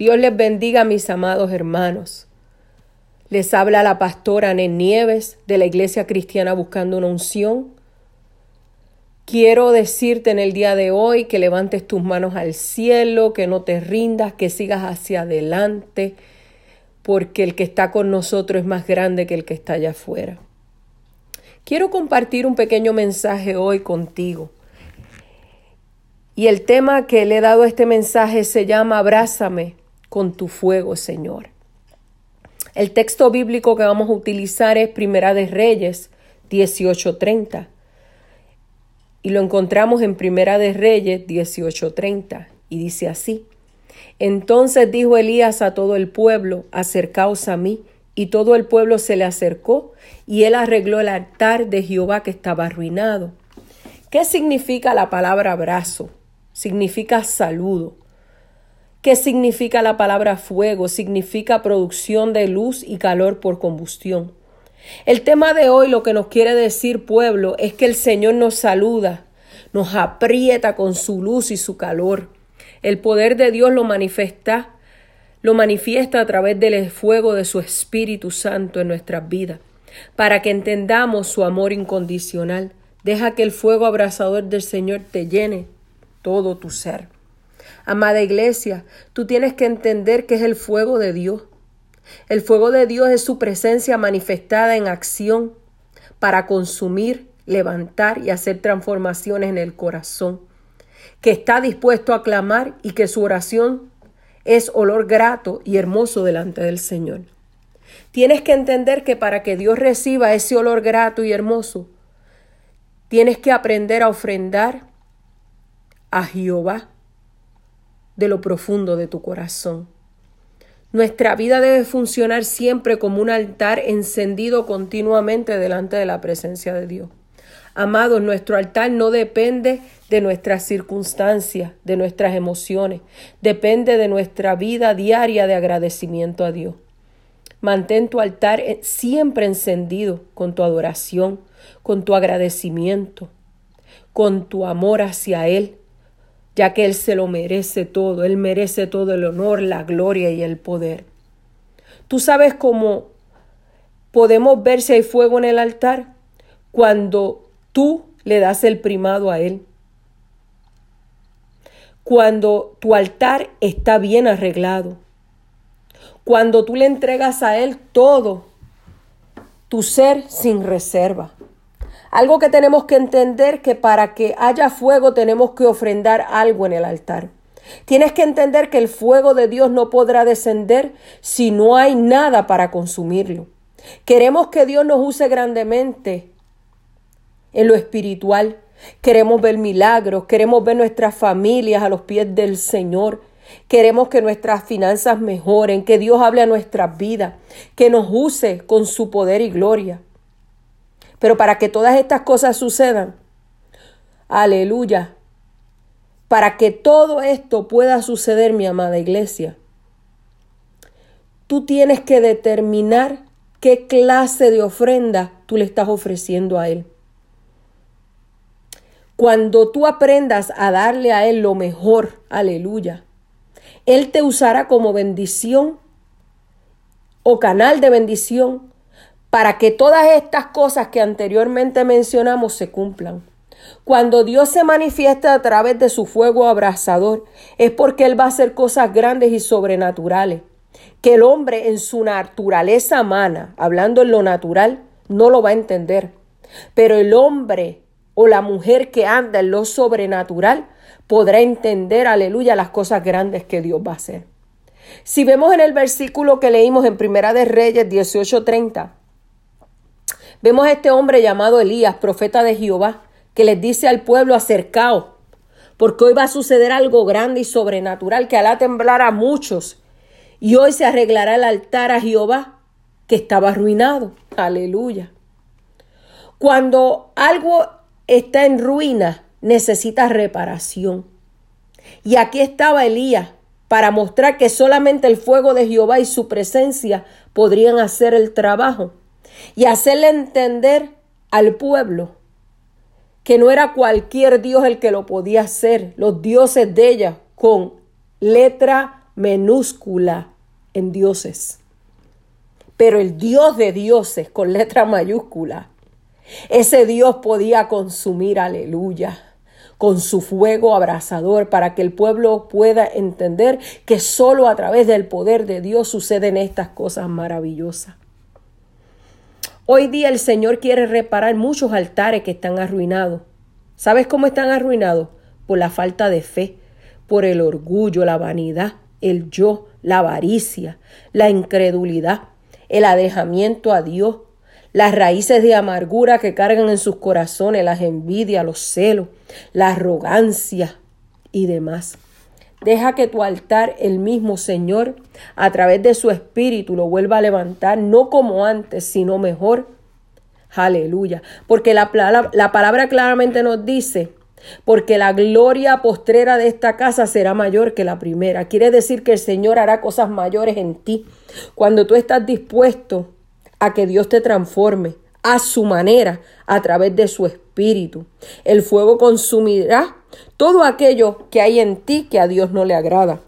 Dios les bendiga, mis amados hermanos. Les habla la pastora Nen Nieves de la Iglesia Cristiana Buscando una Unción. Quiero decirte en el día de hoy que levantes tus manos al cielo, que no te rindas, que sigas hacia adelante, porque el que está con nosotros es más grande que el que está allá afuera. Quiero compartir un pequeño mensaje hoy contigo. Y el tema que le he dado a este mensaje se llama Abrázame con tu fuego, Señor. El texto bíblico que vamos a utilizar es Primera de Reyes 18:30. Y lo encontramos en Primera de Reyes 18:30 y dice así: Entonces dijo Elías a todo el pueblo: Acercaos a mí. Y todo el pueblo se le acercó y él arregló el altar de Jehová que estaba arruinado. ¿Qué significa la palabra abrazo? Significa saludo. ¿Qué significa la palabra fuego? Significa producción de luz y calor por combustión. El tema de hoy lo que nos quiere decir pueblo es que el Señor nos saluda, nos aprieta con su luz y su calor. El poder de Dios lo manifiesta, lo manifiesta a través del fuego de su Espíritu Santo en nuestras vidas, para que entendamos su amor incondicional. Deja que el fuego abrasador del Señor te llene todo tu ser. Amada iglesia, tú tienes que entender que es el fuego de Dios. El fuego de Dios es su presencia manifestada en acción para consumir, levantar y hacer transformaciones en el corazón, que está dispuesto a clamar y que su oración es olor grato y hermoso delante del Señor. Tienes que entender que para que Dios reciba ese olor grato y hermoso, tienes que aprender a ofrendar a Jehová de lo profundo de tu corazón. Nuestra vida debe funcionar siempre como un altar encendido continuamente delante de la presencia de Dios. Amados, nuestro altar no depende de nuestras circunstancias, de nuestras emociones, depende de nuestra vida diaria de agradecimiento a Dios. Mantén tu altar siempre encendido con tu adoración, con tu agradecimiento, con tu amor hacia Él, ya que Él se lo merece todo, Él merece todo el honor, la gloria y el poder. Tú sabes cómo podemos ver si hay fuego en el altar cuando tú le das el primado a Él. Cuando tu altar está bien arreglado. Cuando tú le entregas a Él todo, tu ser sin reserva. Algo que tenemos que entender que para que haya fuego tenemos que ofrendar algo en el altar. Tienes que entender que el fuego de Dios no podrá descender si no hay nada para consumirlo. Queremos que Dios nos use grandemente en lo espiritual. Queremos ver milagros, queremos ver nuestras familias a los pies del Señor. Queremos que nuestras finanzas mejoren, que Dios hable a nuestras vidas, que nos use con su poder y gloria. Pero para que todas estas cosas sucedan, aleluya, para que todo esto pueda suceder, mi amada iglesia, tú tienes que determinar qué clase de ofrenda tú le estás ofreciendo a Él. Cuando tú aprendas a darle a Él lo mejor, aleluya, Él te usará como bendición o canal de bendición para que todas estas cosas que anteriormente mencionamos se cumplan. Cuando Dios se manifiesta a través de su fuego abrasador, es porque Él va a hacer cosas grandes y sobrenaturales, que el hombre en su naturaleza humana, hablando en lo natural, no lo va a entender. Pero el hombre o la mujer que anda en lo sobrenatural podrá entender, aleluya, las cosas grandes que Dios va a hacer. Si vemos en el versículo que leímos en Primera de Reyes 18:30, Vemos a este hombre llamado Elías, profeta de Jehová, que les dice al pueblo acercaos, porque hoy va a suceder algo grande y sobrenatural que hará temblar a muchos. Y hoy se arreglará el altar a Jehová que estaba arruinado. Aleluya. Cuando algo está en ruina, necesita reparación. Y aquí estaba Elías para mostrar que solamente el fuego de Jehová y su presencia podrían hacer el trabajo y hacerle entender al pueblo que no era cualquier Dios el que lo podía hacer, los dioses de ella con letra minúscula en dioses. Pero el Dios de dioses con letra mayúscula, ese Dios podía consumir, aleluya, con su fuego abrasador para que el pueblo pueda entender que solo a través del poder de Dios suceden estas cosas maravillosas. Hoy día el Señor quiere reparar muchos altares que están arruinados. ¿Sabes cómo están arruinados? Por la falta de fe, por el orgullo, la vanidad, el yo, la avaricia, la incredulidad, el alejamiento a Dios, las raíces de amargura que cargan en sus corazones, las envidias, los celos, la arrogancia y demás. Deja que tu altar, el mismo Señor, a través de su espíritu, lo vuelva a levantar, no como antes, sino mejor. Aleluya. Porque la, la palabra claramente nos dice, porque la gloria postrera de esta casa será mayor que la primera. Quiere decir que el Señor hará cosas mayores en ti. Cuando tú estás dispuesto a que Dios te transforme a su manera, a través de su espíritu. El fuego consumirá todo aquello que hay en ti que a Dios no le agrada.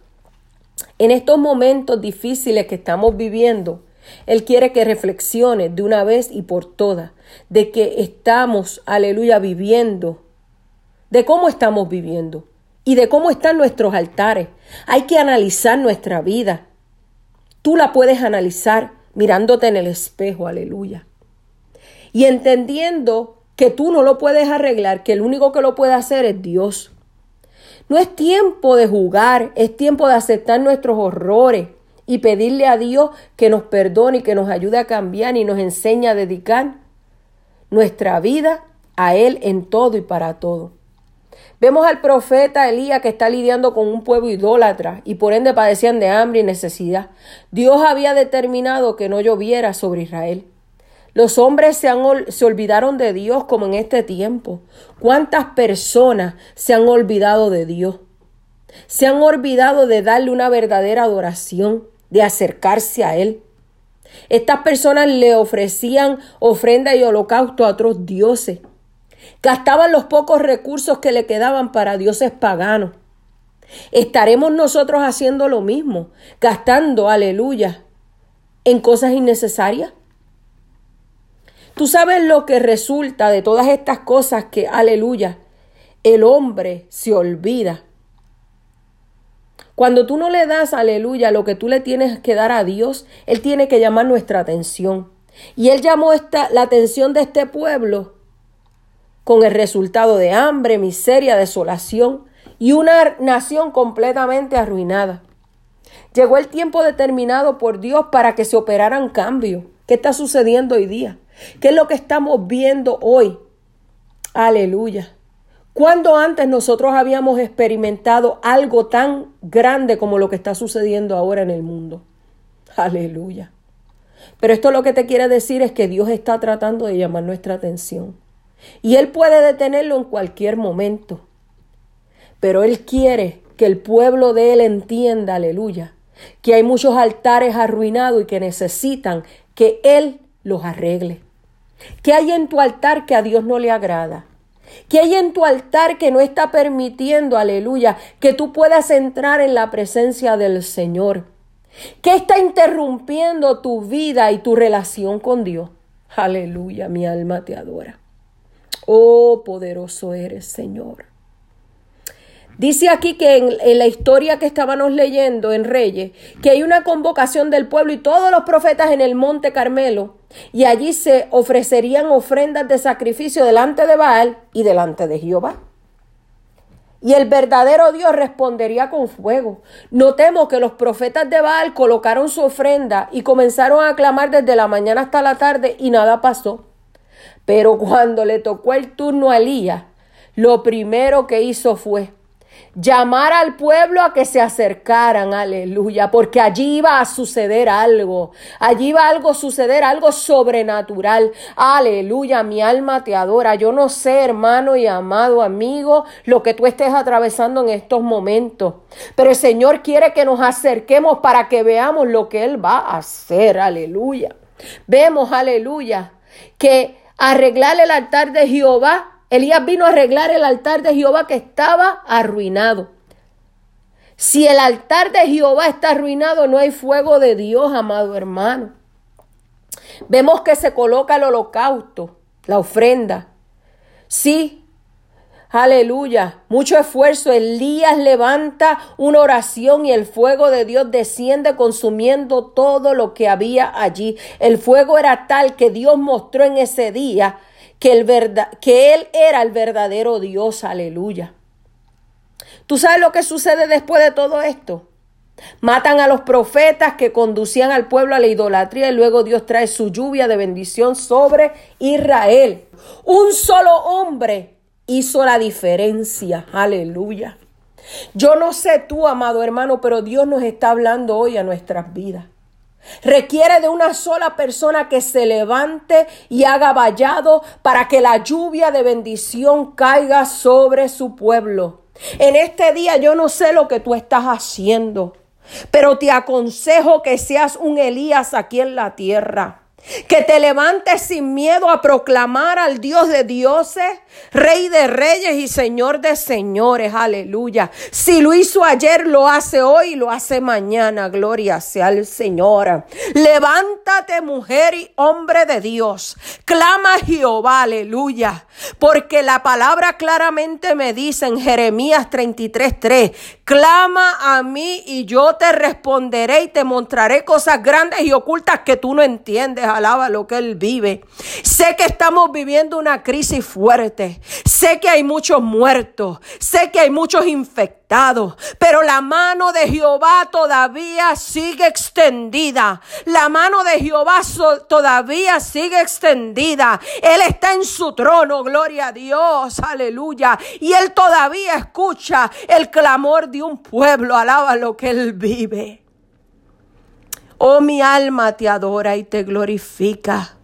En estos momentos difíciles que estamos viviendo, Él quiere que reflexiones de una vez y por todas de que estamos, aleluya, viviendo, de cómo estamos viviendo y de cómo están nuestros altares. Hay que analizar nuestra vida. Tú la puedes analizar mirándote en el espejo, aleluya. Y entendiendo que tú no lo puedes arreglar, que el único que lo puede hacer es Dios. No es tiempo de jugar, es tiempo de aceptar nuestros horrores y pedirle a Dios que nos perdone y que nos ayude a cambiar y nos enseñe a dedicar nuestra vida a Él en todo y para todo. Vemos al profeta Elías que está lidiando con un pueblo idólatra y por ende padecían de hambre y necesidad. Dios había determinado que no lloviera sobre Israel. Los hombres se, se olvidaron de Dios como en este tiempo. ¿Cuántas personas se han olvidado de Dios? Se han olvidado de darle una verdadera adoración, de acercarse a Él. Estas personas le ofrecían ofrenda y holocausto a otros dioses. Gastaban los pocos recursos que le quedaban para dioses paganos. ¿Estaremos nosotros haciendo lo mismo, gastando, aleluya, en cosas innecesarias? Tú sabes lo que resulta de todas estas cosas que, aleluya, el hombre se olvida. Cuando tú no le das, aleluya, lo que tú le tienes que dar a Dios, Él tiene que llamar nuestra atención. Y Él llamó esta, la atención de este pueblo con el resultado de hambre, miseria, desolación y una nación completamente arruinada. Llegó el tiempo determinado por Dios para que se operaran cambios. ¿Qué está sucediendo hoy día? ¿Qué es lo que estamos viendo hoy? Aleluya. ¿Cuándo antes nosotros habíamos experimentado algo tan grande como lo que está sucediendo ahora en el mundo? Aleluya. Pero esto lo que te quiere decir es que Dios está tratando de llamar nuestra atención. Y Él puede detenerlo en cualquier momento. Pero Él quiere que el pueblo de Él entienda, aleluya, que hay muchos altares arruinados y que necesitan que Él los arregle. ¿Qué hay en tu altar que a Dios no le agrada? ¿Qué hay en tu altar que no está permitiendo, aleluya, que tú puedas entrar en la presencia del Señor? ¿Qué está interrumpiendo tu vida y tu relación con Dios? Aleluya, mi alma te adora. Oh, poderoso eres, Señor. Dice aquí que en, la historia que estábamos leyendo en Reyes, que hay una convocación del pueblo y todos los profetas en el monte Carmelo, y allí se ofrecerían ofrendas de sacrificio delante de Baal y delante de Jehová. Y el verdadero Dios respondería con fuego. Notemos que los profetas de Baal colocaron su ofrenda y comenzaron a clamar desde la mañana hasta la tarde y nada pasó. Pero cuando le tocó el turno a Elías, lo primero que hizo fue llamar al pueblo a que se acercaran, aleluya, porque allí iba a suceder algo, allí iba algo a suceder, algo sobrenatural, aleluya, mi alma te adora, yo no sé, hermano y amado amigo, lo que tú estés atravesando en estos momentos, pero el Señor quiere que nos acerquemos para que veamos lo que Él va a hacer, aleluya. Vemos, aleluya, que arreglar el altar de Jehová. Elías vino a arreglar el altar de Jehová que estaba arruinado. Si el altar de Jehová está arruinado, no hay fuego de Dios, amado hermano. Vemos que se coloca el holocausto, la ofrenda. Sí, aleluya, mucho esfuerzo. Elías levanta una oración y el fuego de Dios desciende consumiendo todo lo que había allí. El fuego era tal que Dios mostró en ese día que, el que Él era el verdadero Dios, aleluya. ¿Tú sabes lo que sucede después de todo esto? Matan a los profetas que conducían al pueblo a la idolatría y luego Dios trae su lluvia de bendición sobre Israel. Un solo hombre hizo la diferencia. Aleluya. Yo no sé tú, amado hermano, pero Dios nos está hablando hoy a nuestras vidas. Requiere de una sola persona que se levante y haga vallado para que la lluvia de bendición caiga sobre su pueblo. En este día yo no sé lo que tú estás haciendo, pero te aconsejo que seas un Elías aquí en la tierra. Que te levantes sin miedo a proclamar al Dios de dioses, Rey de reyes y Señor de señores. Aleluya. Si lo hizo ayer, lo hace hoy, lo hace mañana. Gloria sea al Señor. Levántate, mujer y hombre de Dios. Clama a Jehová. Aleluya. Porque la palabra claramente me dice en Jeremías 33:3, clama a mí y yo te responderé y te mostraré cosas grandes y ocultas que tú no entiendes alaba lo que Él vive. Sé que estamos viviendo una crisis fuerte. Sé que hay muchos muertos. Sé que hay muchos infectados. Pero la mano de Jehová todavía sigue extendida. La mano de Jehová todavía sigue extendida. Él está en su trono. Gloria a Dios. Aleluya. Y Él todavía escucha el clamor de un pueblo. Alaba lo que Él vive. Oh, mi alma te adora y te glorifica.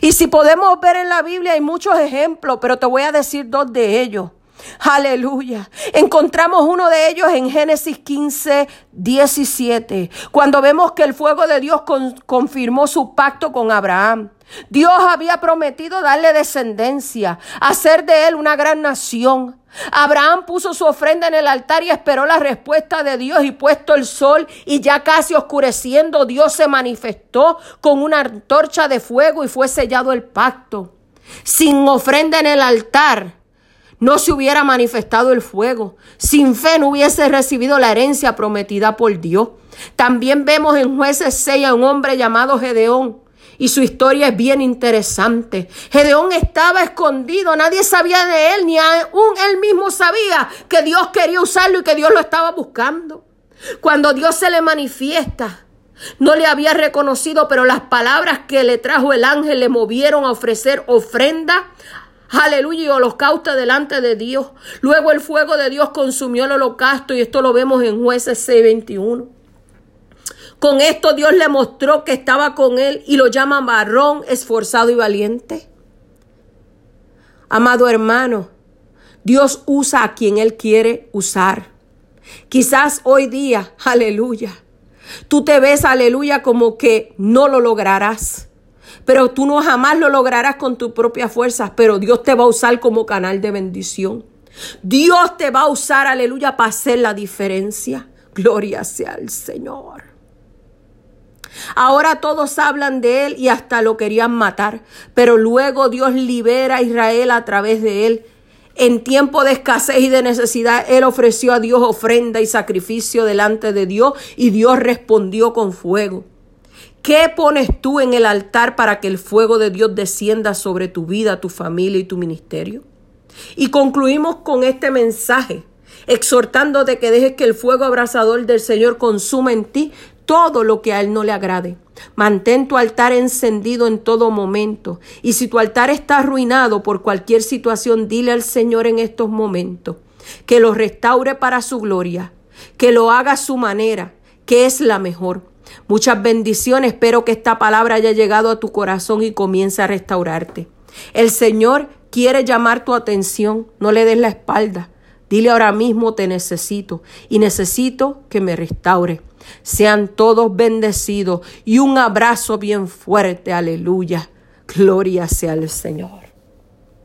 Y si podemos ver en la Biblia hay muchos ejemplos, pero te voy a decir dos de ellos. Aleluya. Encontramos uno de ellos en Génesis 15, 17, cuando vemos que el fuego de Dios confirmó su pacto con Abraham. Dios había prometido darle descendencia, hacer de él una gran nación. Abraham puso su ofrenda en el altar y esperó la respuesta de Dios y puesto el sol y ya casi oscureciendo, Dios se manifestó con una antorcha de fuego y fue sellado el pacto. Sin ofrenda en el altar, no se hubiera manifestado el fuego. Sin fe no hubiese recibido la herencia prometida por Dios. También vemos en jueces 6 a un hombre llamado Gedeón. Y su historia es bien interesante. Gedeón estaba escondido, nadie sabía de él, ni aún él mismo sabía que Dios quería usarlo y que Dios lo estaba buscando. Cuando Dios se le manifiesta, no le había reconocido, pero las palabras que le trajo el ángel le movieron a ofrecer ofrenda aleluya, y holocausto delante de Dios. Luego el fuego de Dios consumió el holocausto y esto lo vemos en jueces 6:21. Con esto Dios le mostró que estaba con él y lo llama varón esforzado y valiente. Amado hermano, Dios usa a quien Él quiere usar. Quizás hoy día, aleluya, tú te ves, aleluya, como que no lo lograrás pero tú no jamás lo lograrás con tus propias fuerzas, pero Dios te va a usar como canal de bendición. Dios te va a usar, aleluya, para hacer la diferencia. Gloria sea al Señor. Ahora todos hablan de él y hasta lo querían matar, pero luego Dios libera a Israel a través de él. En tiempo de escasez y de necesidad, él ofreció a Dios ofrenda y sacrificio delante de Dios y Dios respondió con fuego. ¿Qué pones tú en el altar para que el fuego de Dios descienda sobre tu vida, tu familia y tu ministerio? Y concluimos con este mensaje, exhortándote que dejes que el fuego abrasador del Señor consuma en ti todo lo que a Él no le agrade. Mantén tu altar encendido en todo momento. Y si tu altar está arruinado por cualquier situación, dile al Señor en estos momentos que lo restaure para su gloria, que lo haga a su manera, que es la mejor. Muchas bendiciones. Espero que esta palabra haya llegado a tu corazón y comience a restaurarte. El Señor quiere llamar tu atención. No le des la espalda. Dile ahora mismo te necesito y necesito que me restaure. Sean todos bendecidos y un abrazo bien fuerte. Aleluya. Gloria sea al Señor.